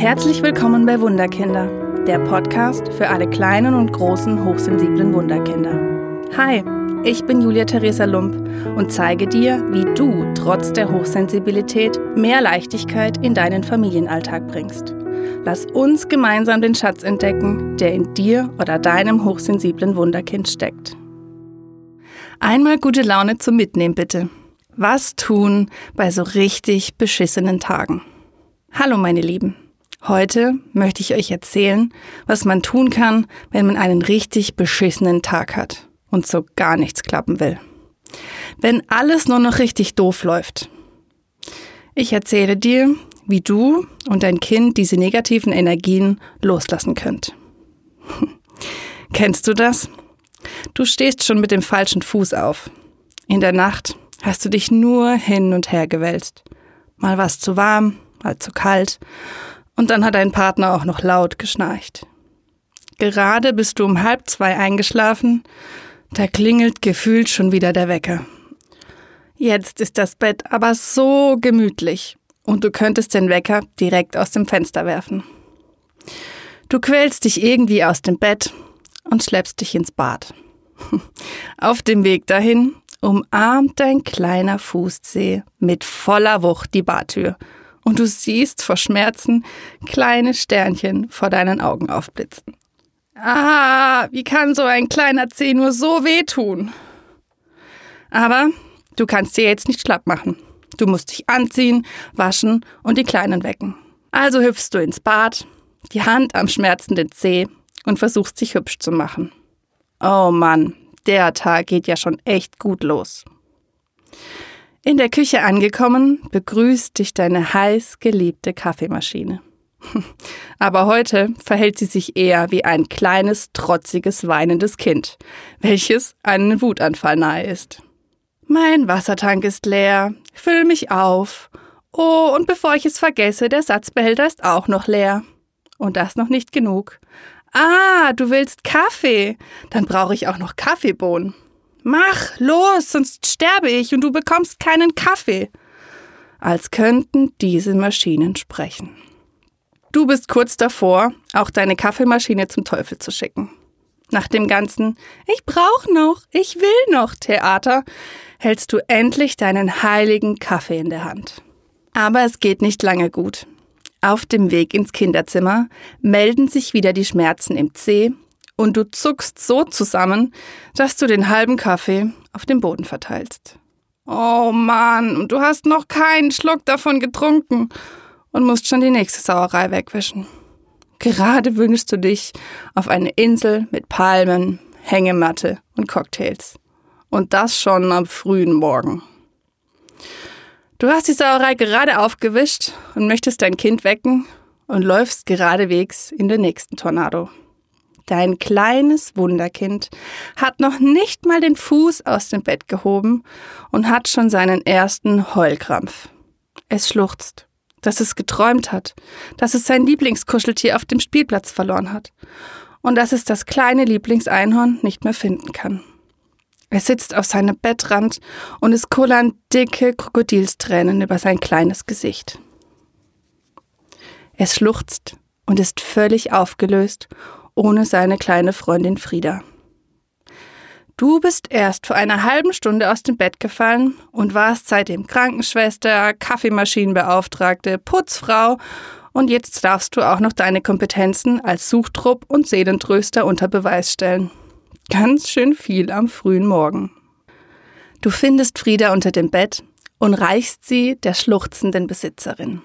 Herzlich willkommen bei Wunderkinder, der Podcast für alle kleinen und großen hochsensiblen Wunderkinder. Hi, ich bin Julia Theresa Lump und zeige dir, wie du trotz der Hochsensibilität mehr Leichtigkeit in deinen Familienalltag bringst. Lass uns gemeinsam den Schatz entdecken, der in dir oder deinem hochsensiblen Wunderkind steckt. Einmal gute Laune zum Mitnehmen bitte. Was tun bei so richtig beschissenen Tagen? Hallo meine Lieben. Heute möchte ich euch erzählen, was man tun kann, wenn man einen richtig beschissenen Tag hat und so gar nichts klappen will. Wenn alles nur noch richtig doof läuft. Ich erzähle dir, wie du und dein Kind diese negativen Energien loslassen könnt. Kennst du das? Du stehst schon mit dem falschen Fuß auf. In der Nacht hast du dich nur hin und her gewälzt. Mal was zu warm, mal zu kalt und dann hat dein Partner auch noch laut geschnarcht. Gerade bist du um halb zwei eingeschlafen, da klingelt gefühlt schon wieder der Wecker. Jetzt ist das Bett aber so gemütlich und du könntest den Wecker direkt aus dem Fenster werfen. Du quälst dich irgendwie aus dem Bett und schleppst dich ins Bad. Auf dem Weg dahin umarmt dein kleiner Fußzeh mit voller Wucht die Badtür und du siehst vor Schmerzen kleine Sternchen vor deinen Augen aufblitzen. Ah, wie kann so ein kleiner Zeh nur so wehtun? Aber du kannst dir jetzt nicht schlapp machen. Du musst dich anziehen, waschen und die Kleinen wecken. Also hüpfst du ins Bad, die Hand am schmerzenden Zeh und versuchst dich hübsch zu machen. Oh Mann, der Tag geht ja schon echt gut los. In der Küche angekommen, begrüßt dich deine heiß geliebte Kaffeemaschine. Aber heute verhält sie sich eher wie ein kleines, trotziges, weinendes Kind, welches einen Wutanfall nahe ist. Mein Wassertank ist leer, füll mich auf. Oh, und bevor ich es vergesse, der Satzbehälter ist auch noch leer. Und das noch nicht genug. Ah, du willst Kaffee. Dann brauche ich auch noch Kaffeebohnen. Mach, los, sonst sterbe ich und du bekommst keinen Kaffee. Als könnten diese Maschinen sprechen. Du bist kurz davor, auch deine Kaffeemaschine zum Teufel zu schicken. Nach dem ganzen Ich brauch noch, ich will noch Theater hältst du endlich deinen heiligen Kaffee in der Hand. Aber es geht nicht lange gut. Auf dem Weg ins Kinderzimmer melden sich wieder die Schmerzen im Zeh und du zuckst so zusammen, dass du den halben Kaffee auf dem Boden verteilst. Oh Mann, und du hast noch keinen Schluck davon getrunken und musst schon die nächste Sauerei wegwischen. Gerade wünschst du dich auf eine Insel mit Palmen, Hängematte und Cocktails. Und das schon am frühen Morgen. Du hast die Sauerei gerade aufgewischt und möchtest dein Kind wecken und läufst geradewegs in den nächsten Tornado. Dein kleines Wunderkind hat noch nicht mal den Fuß aus dem Bett gehoben und hat schon seinen ersten Heulkrampf. Es schluchzt, dass es geträumt hat, dass es sein Lieblingskuscheltier auf dem Spielplatz verloren hat und dass es das kleine Lieblingseinhorn nicht mehr finden kann. Er sitzt auf seinem Bettrand und es kullern dicke Krokodilstränen über sein kleines Gesicht. Es schluchzt und ist völlig aufgelöst ohne seine kleine Freundin Frieda. Du bist erst vor einer halben Stunde aus dem Bett gefallen und warst seitdem Krankenschwester, Kaffeemaschinenbeauftragte, Putzfrau und jetzt darfst du auch noch deine Kompetenzen als Suchtrupp und Seelentröster unter Beweis stellen. Ganz schön viel am frühen Morgen. Du findest Frieda unter dem Bett und reichst sie der schluchzenden Besitzerin.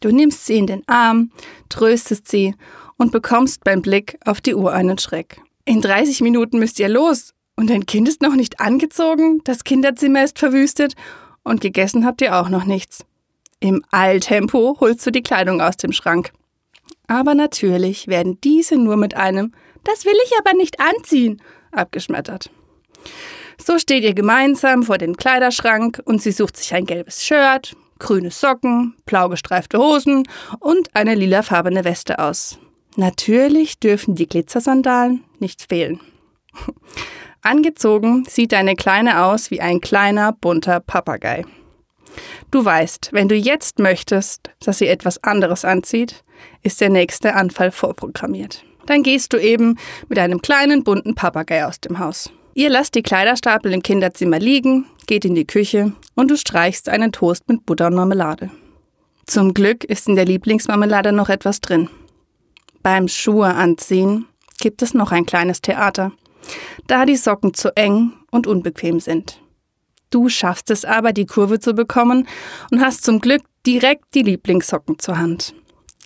Du nimmst sie in den Arm, tröstest sie und bekommst beim Blick auf die Uhr einen Schreck. In 30 Minuten müsst ihr los und dein Kind ist noch nicht angezogen, das Kinderzimmer ist verwüstet und gegessen habt ihr auch noch nichts. Im Eiltempo holst du die Kleidung aus dem Schrank. Aber natürlich werden diese nur mit einem Das will ich aber nicht anziehen abgeschmettert. So steht ihr gemeinsam vor dem Kleiderschrank und sie sucht sich ein gelbes Shirt, grüne Socken, blau gestreifte Hosen und eine lilafarbene Weste aus. Natürlich dürfen die Glitzersandalen nicht fehlen. Angezogen sieht deine Kleine aus wie ein kleiner bunter Papagei. Du weißt, wenn du jetzt möchtest, dass sie etwas anderes anzieht, ist der nächste Anfall vorprogrammiert. Dann gehst du eben mit einem kleinen bunten Papagei aus dem Haus. Ihr lasst die Kleiderstapel im Kinderzimmer liegen, geht in die Küche und du streichst einen Toast mit Butter und Marmelade. Zum Glück ist in der Lieblingsmarmelade noch etwas drin. Beim Schuhe anziehen gibt es noch ein kleines Theater, da die Socken zu eng und unbequem sind. Du schaffst es aber, die Kurve zu bekommen und hast zum Glück direkt die Lieblingssocken zur Hand.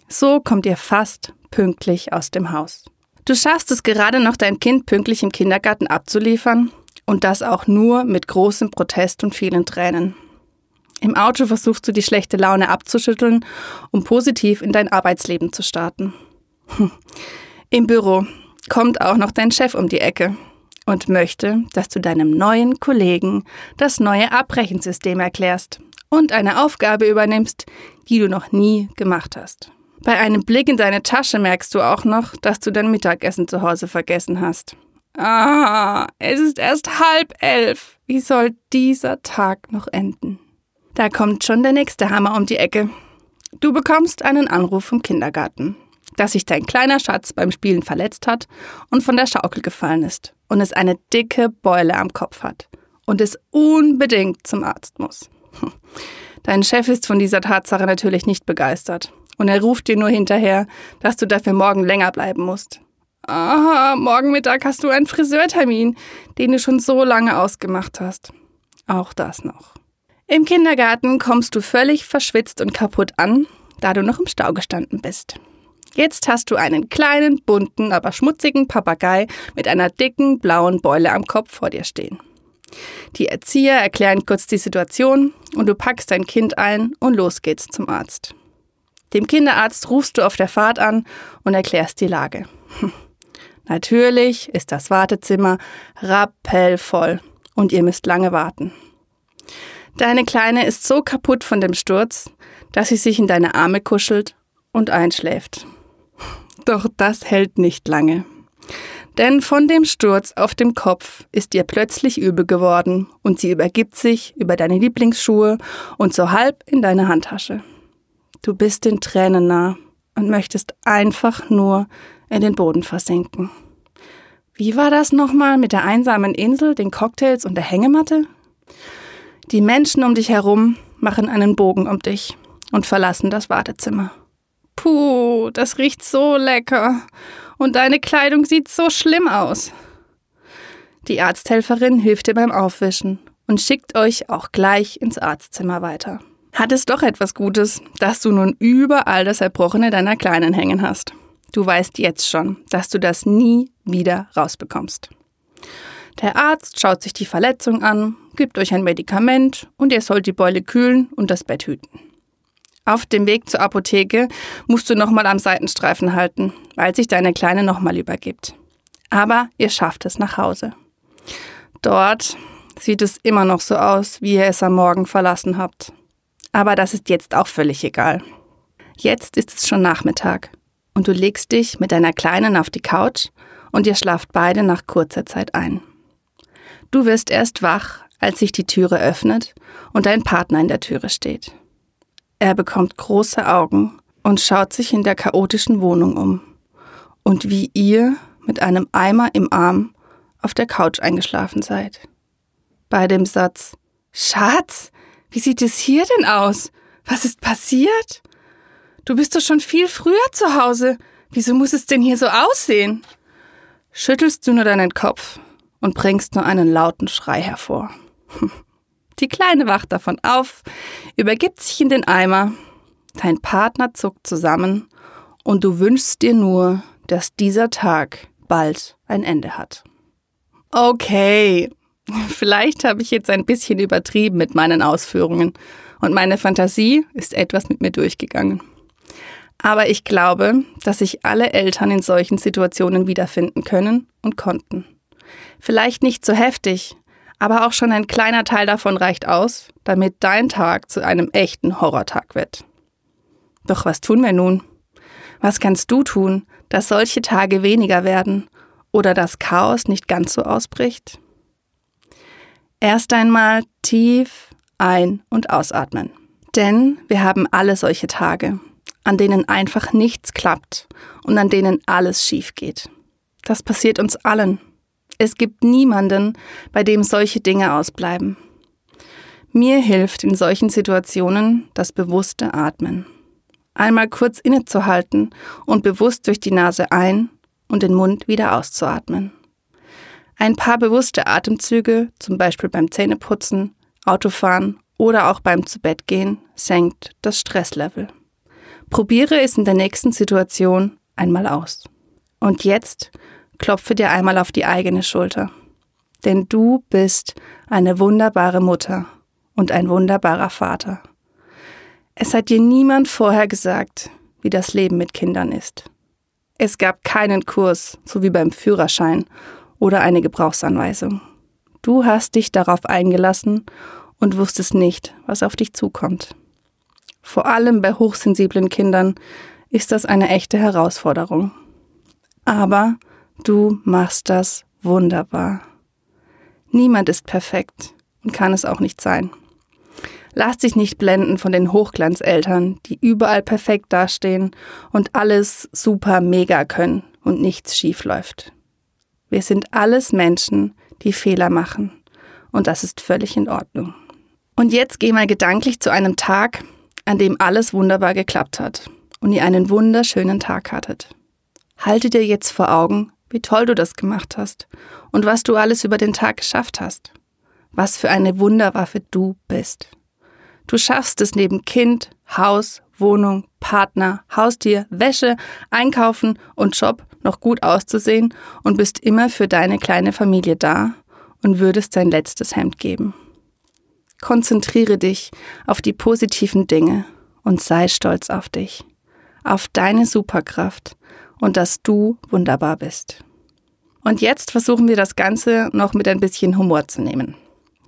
So kommt ihr fast pünktlich aus dem Haus. Du schaffst es gerade noch, dein Kind pünktlich im Kindergarten abzuliefern und das auch nur mit großem Protest und vielen Tränen. Im Auto versuchst du die schlechte Laune abzuschütteln, um positiv in dein Arbeitsleben zu starten. Im Büro kommt auch noch dein Chef um die Ecke und möchte, dass du deinem neuen Kollegen das neue Abrechensystem erklärst und eine Aufgabe übernimmst, die du noch nie gemacht hast. Bei einem Blick in deine Tasche merkst du auch noch, dass du dein Mittagessen zu Hause vergessen hast. Ah, es ist erst halb elf. Wie soll dieser Tag noch enden? Da kommt schon der nächste Hammer um die Ecke. Du bekommst einen Anruf vom Kindergarten dass sich dein kleiner Schatz beim Spielen verletzt hat und von der Schaukel gefallen ist und es eine dicke Beule am Kopf hat und es unbedingt zum Arzt muss. Dein Chef ist von dieser Tatsache natürlich nicht begeistert und er ruft dir nur hinterher, dass du dafür morgen länger bleiben musst. Aha, morgen Mittag hast du einen Friseurtermin, den du schon so lange ausgemacht hast. Auch das noch. Im Kindergarten kommst du völlig verschwitzt und kaputt an, da du noch im Stau gestanden bist. Jetzt hast du einen kleinen, bunten, aber schmutzigen Papagei mit einer dicken, blauen Beule am Kopf vor dir stehen. Die Erzieher erklären kurz die Situation und du packst dein Kind ein und los geht's zum Arzt. Dem Kinderarzt rufst du auf der Fahrt an und erklärst die Lage. Natürlich ist das Wartezimmer rappellvoll und ihr müsst lange warten. Deine Kleine ist so kaputt von dem Sturz, dass sie sich in deine Arme kuschelt und einschläft. Doch das hält nicht lange. Denn von dem Sturz auf dem Kopf ist ihr plötzlich übel geworden und sie übergibt sich über deine Lieblingsschuhe und so halb in deine Handtasche. Du bist den Tränen nah und möchtest einfach nur in den Boden versinken. Wie war das nochmal mit der einsamen Insel, den Cocktails und der Hängematte? Die Menschen um dich herum machen einen Bogen um dich und verlassen das Wartezimmer. Puh, das riecht so lecker. Und deine Kleidung sieht so schlimm aus. Die Arzthelferin hilft dir beim Aufwischen und schickt euch auch gleich ins Arztzimmer weiter. Hat es doch etwas Gutes, dass du nun überall das Erbrochene deiner Kleinen hängen hast. Du weißt jetzt schon, dass du das nie wieder rausbekommst. Der Arzt schaut sich die Verletzung an, gibt euch ein Medikament und ihr sollt die Beule kühlen und das Bett hüten. Auf dem Weg zur Apotheke musst du nochmal am Seitenstreifen halten, weil sich deine Kleine nochmal übergibt. Aber ihr schafft es nach Hause. Dort sieht es immer noch so aus, wie ihr es am Morgen verlassen habt. Aber das ist jetzt auch völlig egal. Jetzt ist es schon Nachmittag und du legst dich mit deiner Kleinen auf die Couch und ihr schlaft beide nach kurzer Zeit ein. Du wirst erst wach, als sich die Türe öffnet und dein Partner in der Türe steht. Er bekommt große Augen und schaut sich in der chaotischen Wohnung um. Und wie ihr mit einem Eimer im Arm auf der Couch eingeschlafen seid. Bei dem Satz Schatz, wie sieht es hier denn aus? Was ist passiert? Du bist doch schon viel früher zu Hause. Wieso muss es denn hier so aussehen? Schüttelst du nur deinen Kopf und bringst nur einen lauten Schrei hervor. Die Kleine wacht davon auf, übergibt sich in den Eimer, dein Partner zuckt zusammen und du wünschst dir nur, dass dieser Tag bald ein Ende hat. Okay, vielleicht habe ich jetzt ein bisschen übertrieben mit meinen Ausführungen und meine Fantasie ist etwas mit mir durchgegangen. Aber ich glaube, dass sich alle Eltern in solchen Situationen wiederfinden können und konnten. Vielleicht nicht so heftig, aber auch schon ein kleiner Teil davon reicht aus, damit dein Tag zu einem echten Horrortag wird. Doch was tun wir nun? Was kannst du tun, dass solche Tage weniger werden oder das Chaos nicht ganz so ausbricht? Erst einmal tief ein- und ausatmen. Denn wir haben alle solche Tage, an denen einfach nichts klappt und an denen alles schief geht. Das passiert uns allen. Es gibt niemanden, bei dem solche Dinge ausbleiben. Mir hilft in solchen Situationen das bewusste Atmen. Einmal kurz innezuhalten und bewusst durch die Nase ein und den Mund wieder auszuatmen. Ein paar bewusste Atemzüge, zum Beispiel beim Zähneputzen, Autofahren oder auch beim Zubettgehen, senkt das Stresslevel. Probiere es in der nächsten Situation einmal aus. Und jetzt klopfe dir einmal auf die eigene Schulter. Denn du bist eine wunderbare Mutter und ein wunderbarer Vater. Es hat dir niemand vorher gesagt, wie das Leben mit Kindern ist. Es gab keinen Kurs, so wie beim Führerschein oder eine Gebrauchsanweisung. Du hast dich darauf eingelassen und wusstest nicht, was auf dich zukommt. Vor allem bei hochsensiblen Kindern ist das eine echte Herausforderung. Aber du machst das wunderbar. Niemand ist perfekt und kann es auch nicht sein. Lass dich nicht blenden von den Hochglanzeltern, die überall perfekt dastehen und alles super mega können und nichts schief läuft. Wir sind alles Menschen, die Fehler machen. Und das ist völlig in Ordnung. Und jetzt geh mal gedanklich zu einem Tag, an dem alles wunderbar geklappt hat und ihr einen wunderschönen Tag hattet. Halte dir jetzt vor Augen, wie toll du das gemacht hast und was du alles über den Tag geschafft hast. Was für eine Wunderwaffe du bist. Du schaffst es neben Kind, Haus, Wohnung, Partner, Haustier, Wäsche, Einkaufen und Job noch gut auszusehen und bist immer für deine kleine Familie da und würdest dein letztes Hemd geben. Konzentriere dich auf die positiven Dinge und sei stolz auf dich, auf deine Superkraft und dass du wunderbar bist. Und jetzt versuchen wir das Ganze noch mit ein bisschen Humor zu nehmen.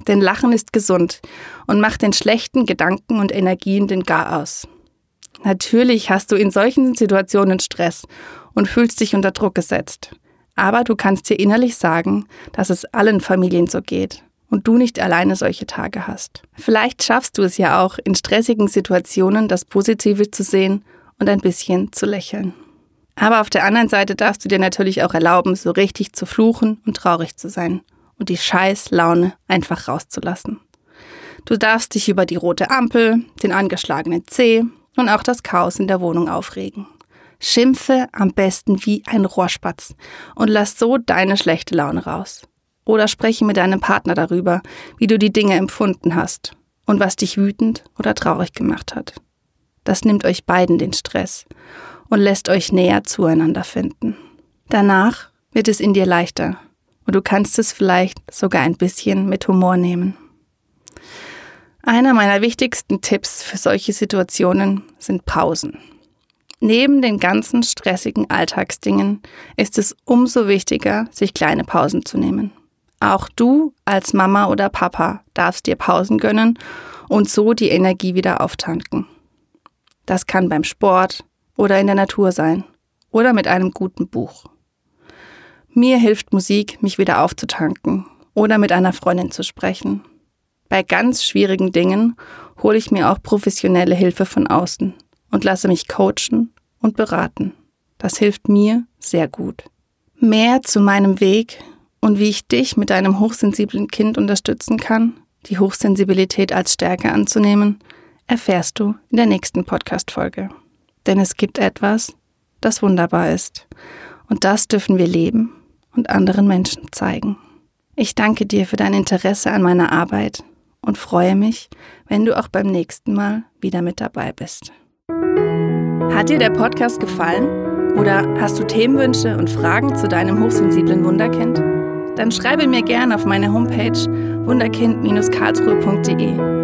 Denn Lachen ist gesund und macht den schlechten Gedanken und Energien den Gar aus. Natürlich hast du in solchen Situationen Stress und fühlst dich unter Druck gesetzt. Aber du kannst dir innerlich sagen, dass es allen Familien so geht und du nicht alleine solche Tage hast. Vielleicht schaffst du es ja auch, in stressigen Situationen das Positive zu sehen und ein bisschen zu lächeln. Aber auf der anderen Seite darfst du dir natürlich auch erlauben, so richtig zu fluchen und traurig zu sein und die Scheißlaune einfach rauszulassen. Du darfst dich über die rote Ampel, den angeschlagenen Zeh und auch das Chaos in der Wohnung aufregen. Schimpfe am besten wie ein Rohrspatz und lass so deine schlechte Laune raus. Oder spreche mit deinem Partner darüber, wie du die Dinge empfunden hast und was dich wütend oder traurig gemacht hat. Das nimmt euch beiden den Stress und lässt euch näher zueinander finden. Danach wird es in dir leichter und du kannst es vielleicht sogar ein bisschen mit Humor nehmen. Einer meiner wichtigsten Tipps für solche Situationen sind Pausen. Neben den ganzen stressigen Alltagsdingen ist es umso wichtiger, sich kleine Pausen zu nehmen. Auch du als Mama oder Papa darfst dir Pausen gönnen und so die Energie wieder auftanken. Das kann beim Sport oder in der Natur sein oder mit einem guten Buch. Mir hilft Musik, mich wieder aufzutanken oder mit einer Freundin zu sprechen. Bei ganz schwierigen Dingen hole ich mir auch professionelle Hilfe von außen und lasse mich coachen und beraten. Das hilft mir sehr gut. Mehr zu meinem Weg und wie ich dich mit deinem hochsensiblen Kind unterstützen kann, die Hochsensibilität als Stärke anzunehmen, erfährst du in der nächsten Podcast-Folge. Denn es gibt etwas, das wunderbar ist. Und das dürfen wir leben und anderen Menschen zeigen. Ich danke dir für dein Interesse an meiner Arbeit und freue mich, wenn du auch beim nächsten Mal wieder mit dabei bist. Hat dir der Podcast gefallen? Oder hast du Themenwünsche und Fragen zu deinem hochsensiblen Wunderkind? Dann schreibe mir gerne auf meine Homepage wunderkind-karlsruhe.de